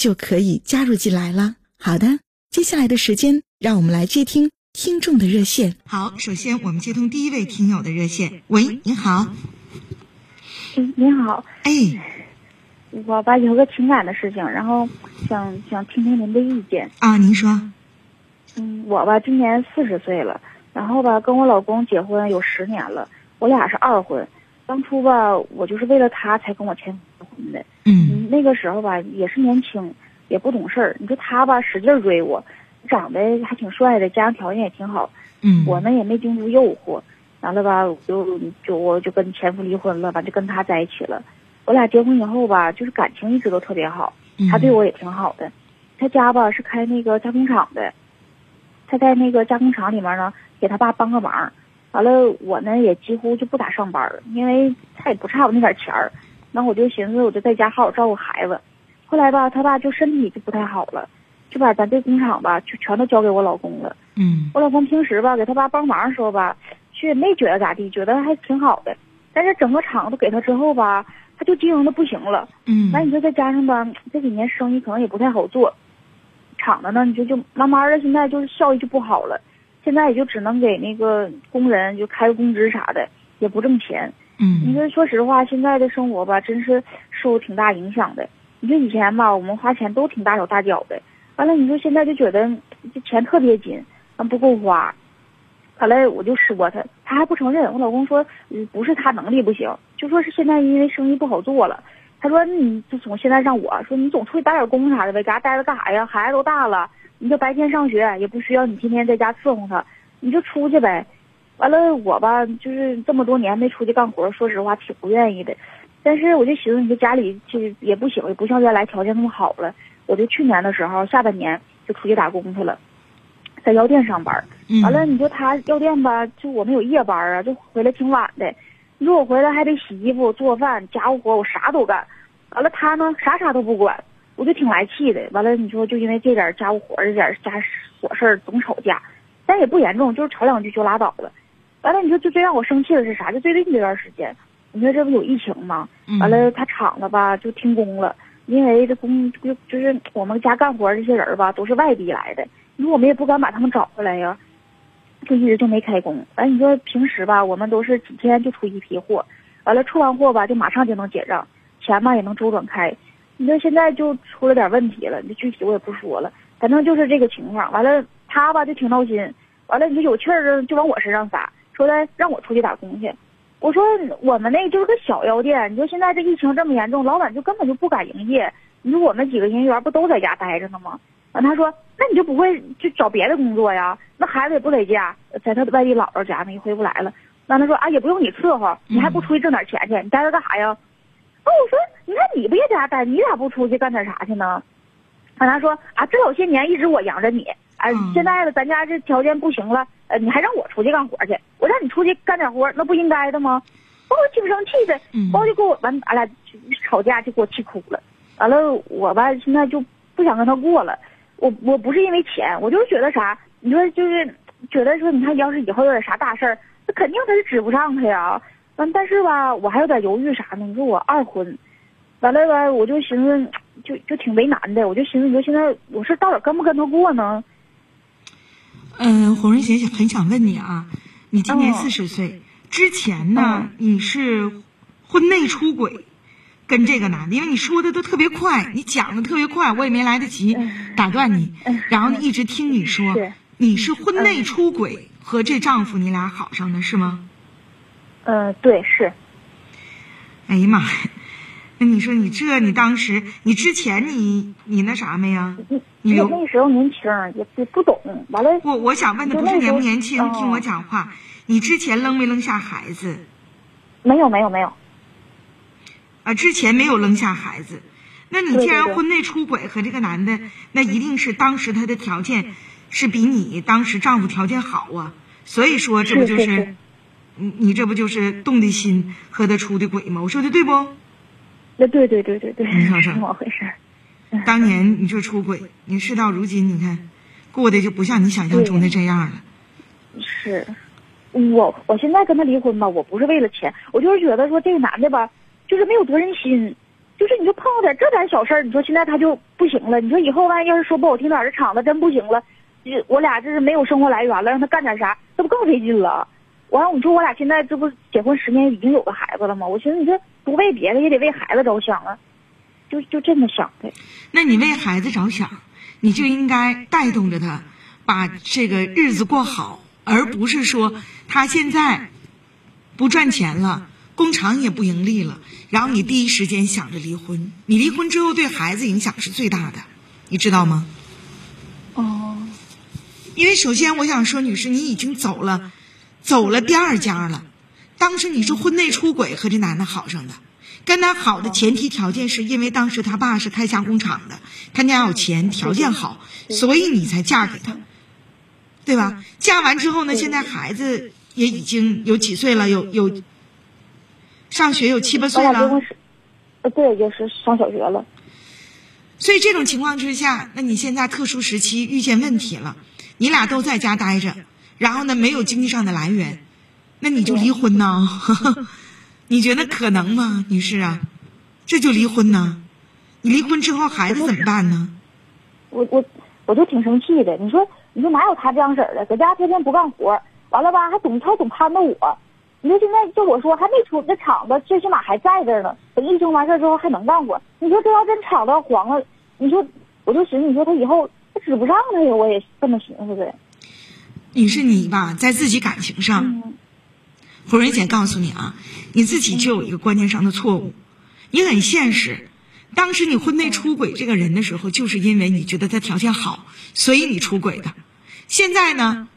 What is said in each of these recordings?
就可以加入进来了。好的，接下来的时间，让我们来接听听众的热线。好，首先我们接通第一位听友的热线。喂，您好。嗯，您好。哎，我吧有个情感的事情，然后想想听听您的意见。啊，您说。嗯，我吧今年四十岁了。然后吧，跟我老公结婚有十年了，我俩是二婚。当初吧，我就是为了他才跟我前夫结婚的。嗯，那个时候吧，也是年轻，也不懂事儿。你说他吧，使劲追我，长得还挺帅的，家庭条件也挺好。嗯，我呢也没经住诱惑，完了吧，就就我就跟前夫离婚了，吧，就跟他在一起了。我俩结婚以后吧，就是感情一直都特别好，他对我也挺好的。他家吧是开那个加工厂的，他在那个加工厂里面呢。给他爸帮个忙，完了我呢也几乎就不咋上班，因为他也不差我那点钱儿。那我就寻思我就在家好好照顾孩子。后来吧，他爸就身体就不太好了，就把咱这工厂吧就全都交给我老公了。嗯，我老公平时吧给他爸帮忙的时候吧，却没觉得咋地，觉得还挺好的。但是整个厂都给他之后吧，他就经营的不行了。嗯，那你说再加上吧这几年生意可能也不太好做，厂子呢你就就慢慢的现在就是效益就不好了。现在也就只能给那个工人就开个工资啥的，也不挣钱。嗯，你说说实话，现在的生活吧，真是受挺大影响的。你说以前吧，我们花钱都挺大手大脚的，完了你说现在就觉得这钱特别紧，完不够花。后来我就说他，他还不承认。我老公说，嗯，不是他能力不行，就说是现在因为生意不好做了。他说你就从现在让我说你总出去打点工啥的呗，家待着干啥呀？孩子都大了。你就白天上学也不需要你天天在家伺候他，你就出去呗。完了我吧，就是这么多年没出去干活，说实话挺不愿意的。但是我就寻思，你这家里就也不行，也不像原来条件那么好了。我就去年的时候下半年就出去打工去了，在药店上班。完了，你说他药店吧，就我们有夜班啊，就回来挺晚的。你说我回来还得洗衣服、做饭、家务活，我啥都干。完了他呢，啥啥都不管。我就挺来气的，完了你说就因为这点家务活这点家琐事儿总吵架，但也不严重，就是吵两句就拉倒了。完了你说就最让我生气的是啥？就最近这段时间，你说这不有疫情吗？完了他厂子吧就停工了，因为这工就就是我们家干活这些人吧都是外地来的，你说我们也不敢把他们找回来呀，就一直就没开工。完你说平时吧我们都是几天就出一批货，完了出完货吧就马上就能结账，钱嘛也能周转开。你说现在就出了点问题了，你具体我也不说了，反正就是这个情况。完了，他吧就挺闹心，完了你说有气儿就往我身上撒，说的让我出去打工去。我说我们那就是个小药店，你说现在这疫情这么严重，老板就根本就不敢营业。你说我们几个营业员不都在家待着呢吗？完他说那你就不会去找别的工作呀？那孩子也不在家，在他外地姥姥家呢，也回不来了。完他说啊也不用你伺候，你还不出去挣点钱去？你待着干啥呀？哦，我说，你看你不也在家待，你咋不出去干点啥去呢？完他说啊，这老些年一直我养着你，哎，现在了咱家这条件不行了，呃，你还让我出去干活去？我让你出去干点活，那不应该的吗？我挺生气的，完就给我完，俺俩吵架就给我气哭了。完了我吧，现在就不想跟他过了。我我不是因为钱，我就是觉得啥，你说就是觉得说，你看要是以后有点啥大事儿，那肯定他是指不上他呀。完，但是吧，我还有点犹豫啥呢？你说我二婚，完了吧，我就寻思，就就挺为难的。我就寻思，你说现在我是到底跟不跟他过呢？嗯，红瑞姐姐很想问你啊，你今年四十岁，之前呢你是婚内出轨，跟这个男的，因为你说的都特别快，你讲的特别快，我也没来得及打断你，然后一直听你说，你是婚内出轨和这丈夫你俩好上的是吗？嗯，对，是。哎呀妈呀！那你说你这，你当时你之前你你那啥没呀？你那时候年轻也不不懂，完了。我我想问的不是年不年轻，听我讲话。你之前扔没扔下孩子？没有没有没有。啊，之前没有扔下孩子。那你既然婚内出轨和这个男的，那一定是当时他的条件是比你当时丈夫条件好啊。所以说这不就是，你你这不就是动的心和他出的轨吗？我说的对不？那对对对对对，是怎么回事？当年你说出轨，你事到如今，你看过得就不像你想象中的这样了。是，我我现在跟他离婚吧，我不是为了钱，我就是觉得说这个男的吧，就是没有责任心，就是你就碰到点这点小事儿，你说现在他就不行了，你说以后万一要是说不好听点，这厂子真不行了，我俩这是没有生活来源了，让他干点啥，这不更费劲了？完了，你说我俩现在这不结婚十年，已经有个孩子了吗？我寻思你这不为别的，也得为孩子着想啊，就就这么想的。那你为孩子着想，你就应该带动着他，把这个日子过好，而不是说他现在不赚钱了，工厂也不盈利了，然后你第一时间想着离婚。你离婚之后对孩子影响是最大的，你知道吗？哦。因为首先我想说，女士，你已经走了。走了第二家了，当时你是婚内出轨和这男的好上的，跟他好的前提条件是因为当时他爸是开加工厂的，他家有钱，条件好，所以你才嫁给他，对吧？嫁完之后呢，现在孩子也已经有几岁了，有有上学有七八岁了，呃，对，就是上小学了。所以这种情况之下，那你现在特殊时期遇见问题了，你俩都在家待着。然后呢，没有经济上的来源，那你就离婚呢？你觉得可能吗，女士啊？这就离婚呢？你离婚之后孩子怎么办呢？我我我就挺生气的。你说你说哪有他这样式儿的？搁家天天不干活，完了吧还总还总攀着我。你说现在就我说还没出那厂子，最起码还在这儿呢。等疫情完事儿之后还能干活。你说这要真厂子黄了，你说我就寻思，你说他以后他指不上他呀？我也这么寻思的。你是你吧，在自己感情上，胡瑞姐告诉你啊，你自己就有一个观念上的错误，你很现实。当时你婚内出轨这个人的时候，就是因为你觉得他条件好，所以你出轨的。现在呢，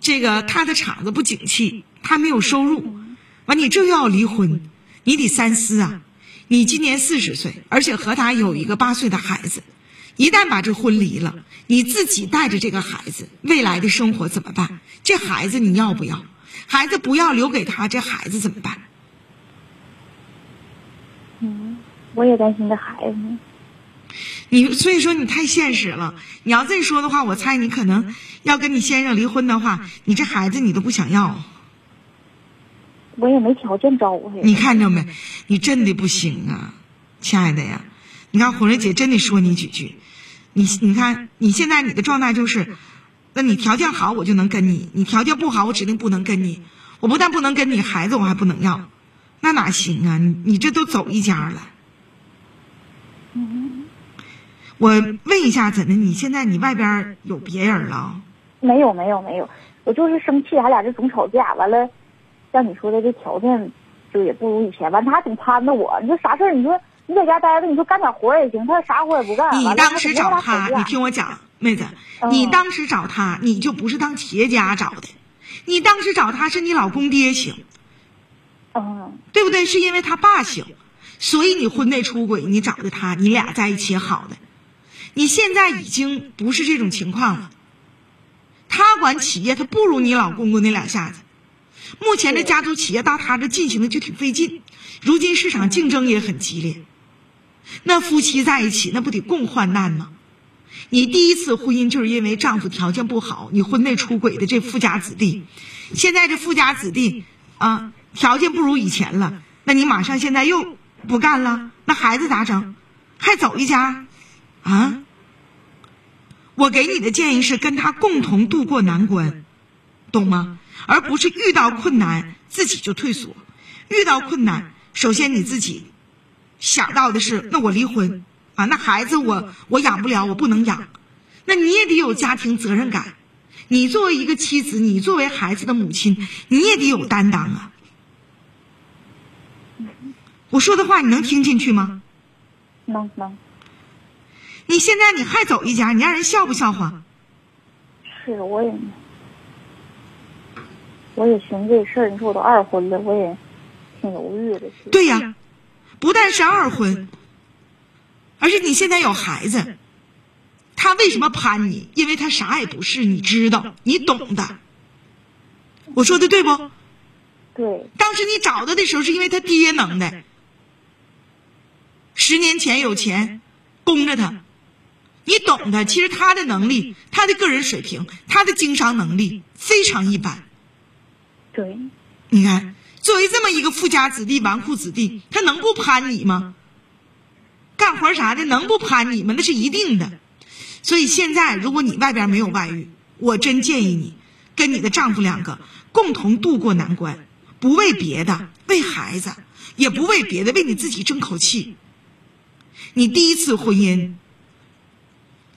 这个他的厂子不景气，他没有收入，完你这又要离婚，你得三思啊。你今年四十岁，而且和他有一个八岁的孩子。一旦把这婚离了，你自己带着这个孩子，未来的生活怎么办？这孩子你要不要？孩子不要留给他，这孩子怎么办？嗯，我也担心这孩子。你所以说你太现实了。你要这么说的话，我猜你可能要跟你先生离婚的话，你这孩子你都不想要。我也没条件招呼你看着没？你真的不行啊，亲爱的呀！你看红瑞姐真得说你几句。你你看，你现在你的状态就是，那你条件好，我就能跟你；你条件不好，我指定不能跟你。我不但不能跟你，孩子我还不能要，那哪行啊？你你这都走一家了。我问一下，怎的？你现在你外边有别人了？没有没有没有，我就是生气，俺俩这总吵架。完了，像你说的这条件，就也不如以前。完他还总攀着我，你说啥事儿？你说。你在家待着，你说干点活也行，他啥活也不干。你当时找他，你听我讲，妹子，你当时找他，你就不是当企业家找的，你当时找他是你老公爹行，嗯，对不对？是因为他爸行，所以你婚内出轨，你找的他，你俩在一起好的。你现在已经不是这种情况了，他管企业，他不如你老公公那两下子。目前这家族企业到他这进行的就挺费劲，如今市场竞争也很激烈。那夫妻在一起，那不得共患难吗？你第一次婚姻就是因为丈夫条件不好，你婚内出轨的这富家子弟，现在这富家子弟啊，条件不如以前了，那你马上现在又不干了，那孩子咋整？还走一家？啊？我给你的建议是跟他共同度过难关，懂吗？而不是遇到困难自己就退缩，遇到困难首先你自己。想到的是，那我离婚啊，那孩子我我养不了，我不能养，那你也得有家庭责任感。你作为一个妻子，你作为孩子的母亲，你也得有担当啊。我说的话你能听进去吗？能能，你现在你还走一家，你让人笑不笑话？是我也，我也寻思这事儿。你说我都二婚了，我也挺犹豫的。对呀，不但是二婚，而且你现在有孩子，他为什么攀你？因为他啥也不是，你知道，你懂的。我说的对不？对，当时你找他的时候，是因为他爹能耐。十年前有钱，供着他，你懂的。其实他的能力，他的个人水平，他的经商能力非常一般。对，你看，作为这么一个富家子弟、纨绔子弟，他能不攀你吗？干活啥的能不攀你吗？那是一定的。所以现在，如果你外边没有外遇，我真建议你跟你的丈夫两个共同度过难关，不为别的，为孩子，也不为别的，为你自己争口气。你第一次婚姻，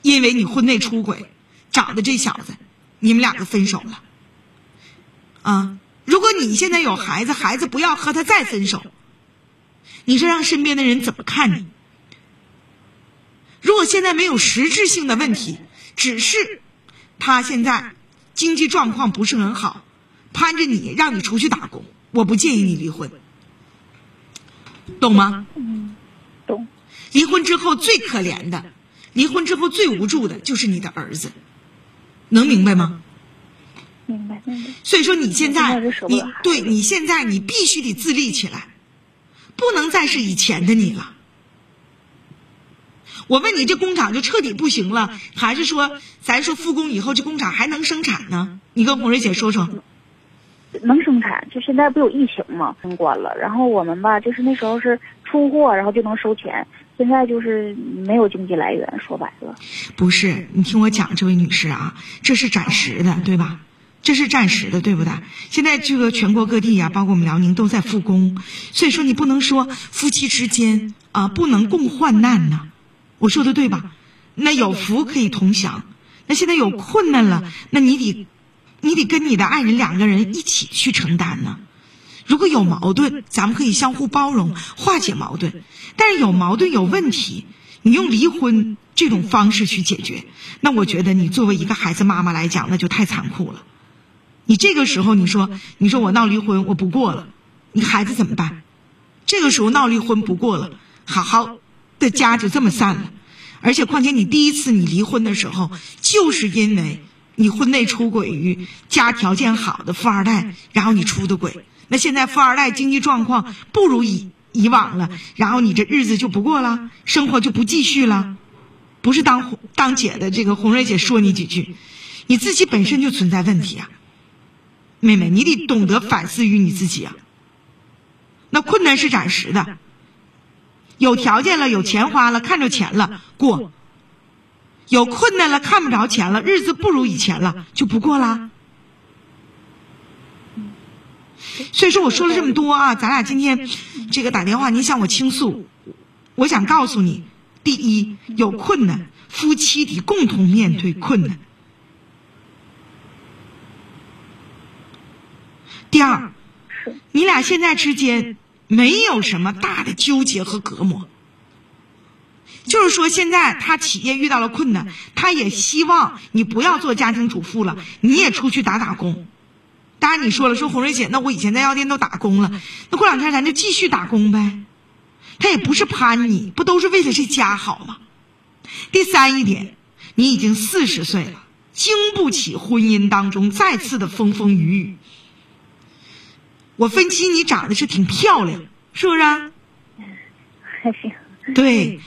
因为你婚内出轨找的这小子，你们两个分手了。啊，如果你现在有孩子，孩子不要和他再分手，你说让身边的人怎么看你？如果现在没有实质性的问题，只是他现在经济状况不是很好，攀着你让你出去打工，我不建议你离婚，懂吗？嗯，懂。离婚之后最可怜的，离婚之后最无助的就是你的儿子，能明白吗？明白明白。所以说你现在你对你现在你必须得自立起来，不能再是以前的你了。我问你，这工厂就彻底不行了，还是说咱说复工以后这工厂还能生产呢？你跟红瑞姐说说。能生产，就现在不有疫情吗，封关了。然后我们吧，就是那时候是出货，然后就能收钱。现在就是没有经济来源，说白了。不是，你听我讲，这位女士啊，这是暂时的，对吧？这是暂时的，对不对？现在这个全国各地呀、包括我们辽宁都在复工，所以说你不能说夫妻之间啊不能共患难呐，我说的对吧？那有福可以同享，那现在有困难了，那你得你得跟你的爱人两个人一起去承担呢。如果有矛盾，咱们可以相互包容，化解矛盾。但是有矛盾、有问题，你用离婚这种方式去解决，那我觉得你作为一个孩子妈妈来讲，那就太残酷了。你这个时候你说，你说我闹离婚，我不过了，你孩子怎么办？这个时候闹离婚不过了，好好的家就这么散了。而且况且你第一次你离婚的时候，就是因为你婚内出轨于家条件好的富二代，然后你出的轨。那现在富二代经济状况不如以以往了，然后你这日子就不过了，生活就不继续了。不是当当姐的这个红瑞姐说你几句，你自己本身就存在问题啊，妹妹，你得懂得反思于你自己啊。那困难是暂时的，有条件了，有钱花了，看着钱了过；有困难了，看不着钱了，日子不如以前了，就不过啦。所以说，我说了这么多啊，咱俩今天这个打电话，你向我倾诉，我想告诉你，第一，有困难，夫妻得共同面对困难；第二，你俩现在之间没有什么大的纠结和隔膜，就是说，现在他企业遇到了困难，他也希望你不要做家庭主妇了，你也出去打打工。当然，你说了，说红瑞姐，那我以前在药店都打工了，那过两天咱就继续打工呗。他也不是攀你，不都是为了这家好吗？第三一点，你已经四十岁了，经不起婚姻当中再次的风风雨雨。我分析你长得是挺漂亮，是不是啊？还行。对，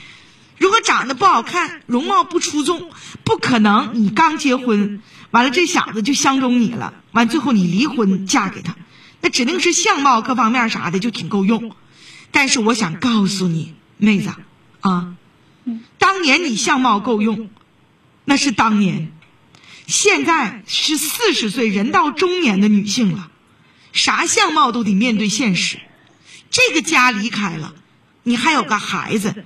如果长得不好看，容貌不出众，不可能你刚结婚，完了这小子就相中你了，完最后你离婚嫁给他，那指定是相貌各方面啥的就挺够用。但是我想告诉你，妹子啊，当年你相貌够用，那是当年，现在是四十岁人到中年的女性了，啥相貌都得面对现实，这个家离开了。你还有个孩子，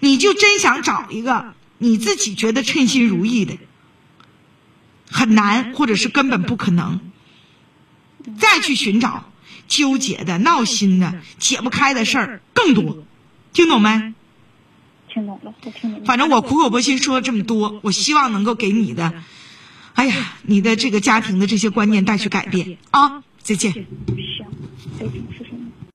你就真想找一个你自己觉得称心如意的，很难，或者是根本不可能。再去寻找纠结的、闹心的、解不开的事儿更多，听懂没？听懂了，我听明白。反正我苦口婆心说了这么多，我希望能够给你的，哎呀，你的这个家庭的这些观念带去改变啊！再见。